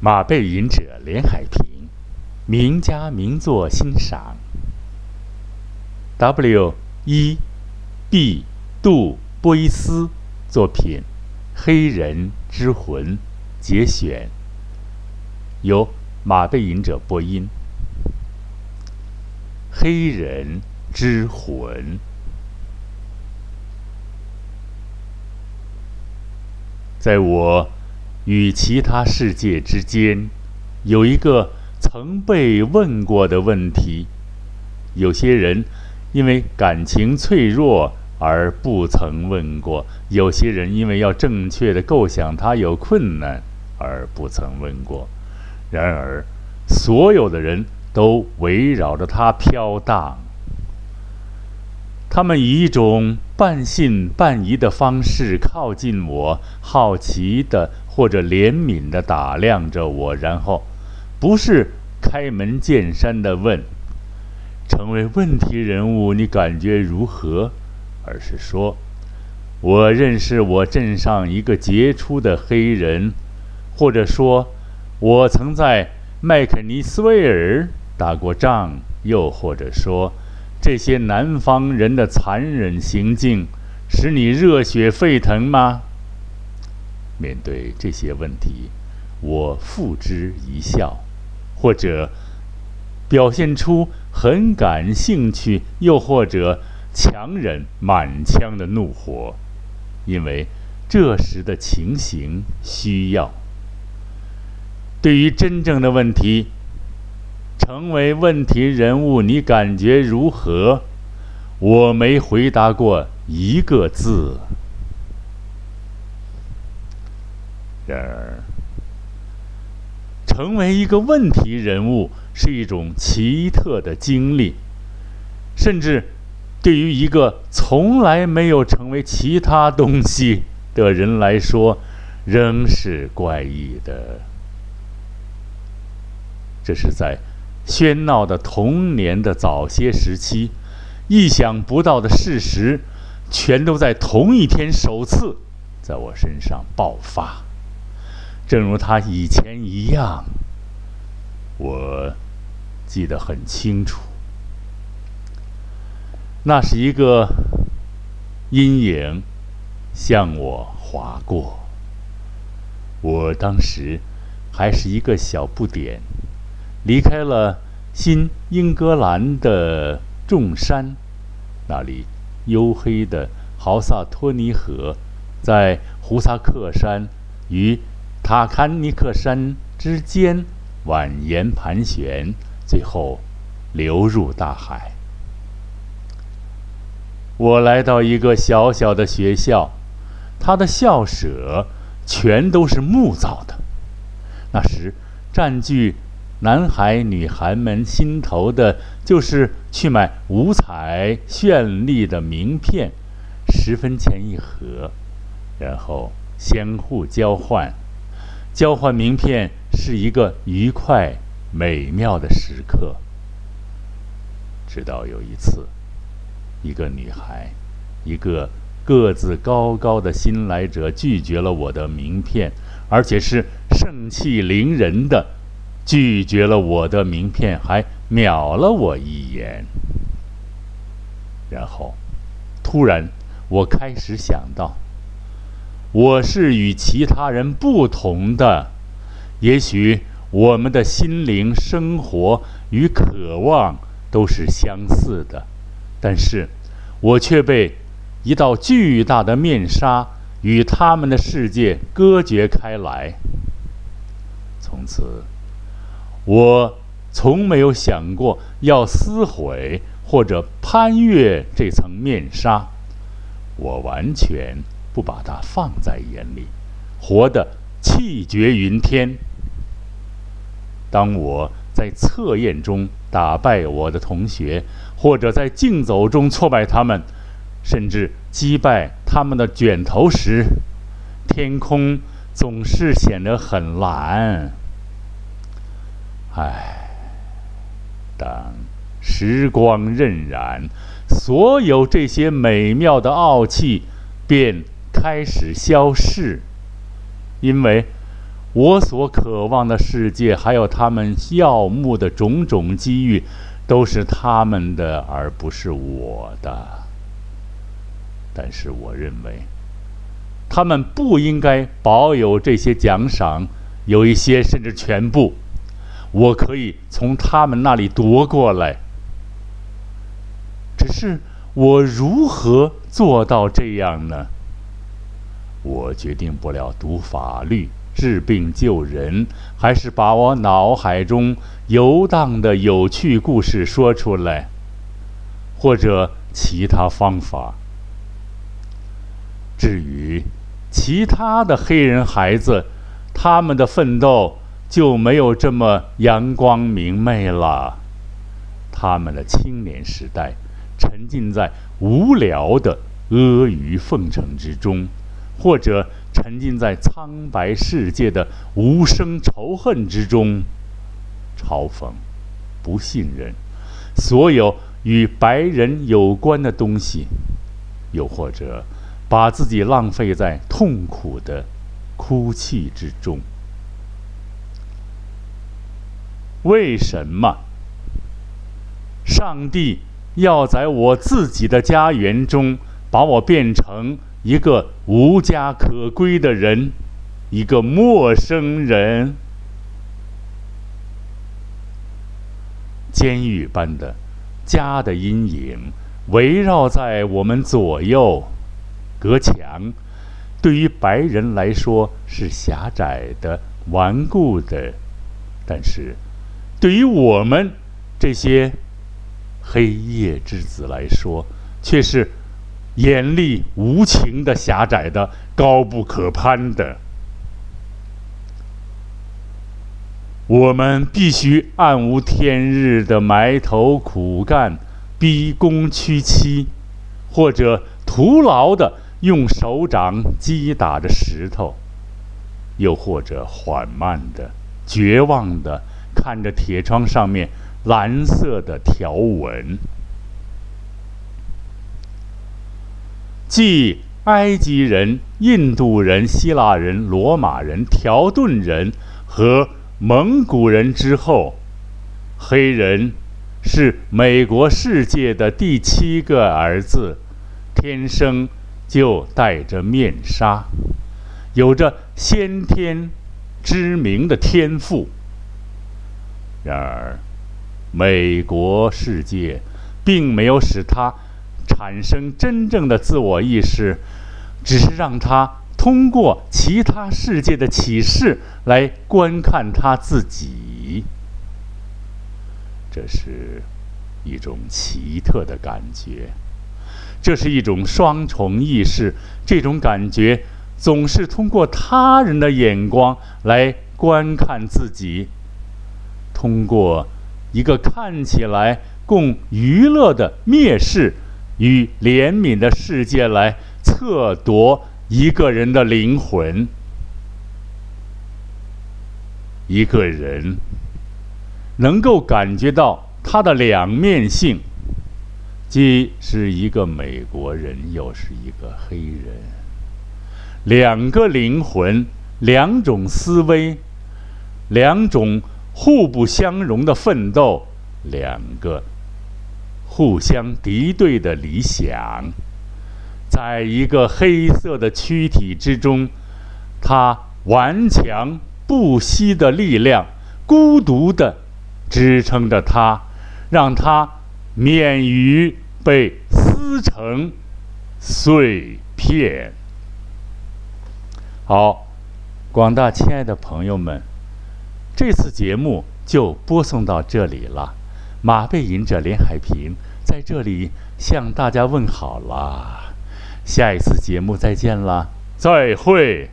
马背吟者连海平，名家名作欣赏。W. 一 B. 杜波伊斯作品《黑人之魂》节选，由马背吟者播音。黑人之魂，在我。与其他世界之间，有一个曾被问过的问题。有些人因为感情脆弱而不曾问过；有些人因为要正确的构想它有困难而不曾问过。然而，所有的人都围绕着它飘荡。他们以一种半信半疑的方式靠近我，好奇的。或者怜悯地打量着我，然后，不是开门见山地问：“成为问题人物，你感觉如何？”而是说：“我认识我镇上一个杰出的黑人，或者说，我曾在麦肯尼斯威尔打过仗，又或者说，这些南方人的残忍行径使你热血沸腾吗？”面对这些问题，我付之一笑，或者表现出很感兴趣，又或者强忍满腔的怒火，因为这时的情形需要。对于真正的问题，成为问题人物，你感觉如何？我没回答过一个字。然而，成为一个问题人物是一种奇特的经历，甚至对于一个从来没有成为其他东西的人来说，仍是怪异的。这是在喧闹的童年的早些时期，意想不到的事实，全都在同一天首次在我身上爆发。正如他以前一样，我记得很清楚。那是一个阴影向我划过。我当时还是一个小不点，离开了新英格兰的众山，那里黝黑的豪萨托尼河在胡萨克山与。塔坎尼克山之间蜿蜒盘旋，最后流入大海。我来到一个小小的学校，它的校舍全都是木造的。那时，占据男孩女孩们心头的就是去买五彩绚丽的名片，十分钱一盒，然后相互交换。交换名片是一个愉快、美妙的时刻。直到有一次，一个女孩，一个个子高高的新来者拒绝了我的名片，而且是盛气凌人的拒绝了我的名片，还瞄了我一眼。然后，突然，我开始想到。我是与其他人不同的，也许我们的心灵、生活与渴望都是相似的，但是，我却被一道巨大的面纱与他们的世界隔绝开来。从此，我从没有想过要撕毁或者攀越这层面纱，我完全。不把它放在眼里，活得气绝云天。当我在测验中打败我的同学，或者在竞走中挫败他们，甚至击败他们的卷头时，天空总是显得很蓝。唉，当时光荏苒，所有这些美妙的傲气便。开始消逝，因为我所渴望的世界，还有他们耀目的种种机遇，都是他们的，而不是我的。但是，我认为，他们不应该保有这些奖赏，有一些甚至全部，我可以从他们那里夺过来。只是，我如何做到这样呢？我决定不了读法律。治病救人，还是把我脑海中游荡的有趣故事说出来，或者其他方法。至于其他的黑人孩子，他们的奋斗就没有这么阳光明媚了。他们的青年时代沉浸在无聊的阿谀奉承之中，或者。沉浸在苍白世界的无声仇恨之中，嘲讽、不信任，所有与白人有关的东西，又或者把自己浪费在痛苦的哭泣之中。为什么上帝要在我自己的家园中把我变成？一个无家可归的人，一个陌生人，监狱般的家的阴影围绕在我们左右，隔墙对于白人来说是狭窄的、顽固的，但是对于我们这些黑夜之子来说，却是。严厉无情的、狭窄的、高不可攀的，我们必须暗无天日的埋头苦干、逼宫屈膝，或者徒劳的用手掌击打着石头，又或者缓慢的、绝望的看着铁窗上面蓝色的条纹。继埃及人、印度人、希腊人、罗马人、条顿人和蒙古人之后，黑人是美国世界的第七个儿子，天生就戴着面纱，有着先天知名的天赋。然而，美国世界并没有使他。产生真正的自我意识，只是让他通过其他世界的启示来观看他自己。这是一种奇特的感觉，这是一种双重意识。这种感觉总是通过他人的眼光来观看自己，通过一个看起来供娱乐的蔑视。与怜悯的世界来测夺一个人的灵魂。一个人能够感觉到他的两面性，既是一个美国人，又是一个黑人，两个灵魂，两种思维，两种互不相容的奋斗，两个。互相敌对的理想，在一个黑色的躯体之中，他顽强不息的力量，孤独的支撑着他，让他免于被撕成碎片。好，广大亲爱的朋友们，这次节目就播送到这里了。马背吟者林海平。在这里向大家问好啦，下一次节目再见啦，再会。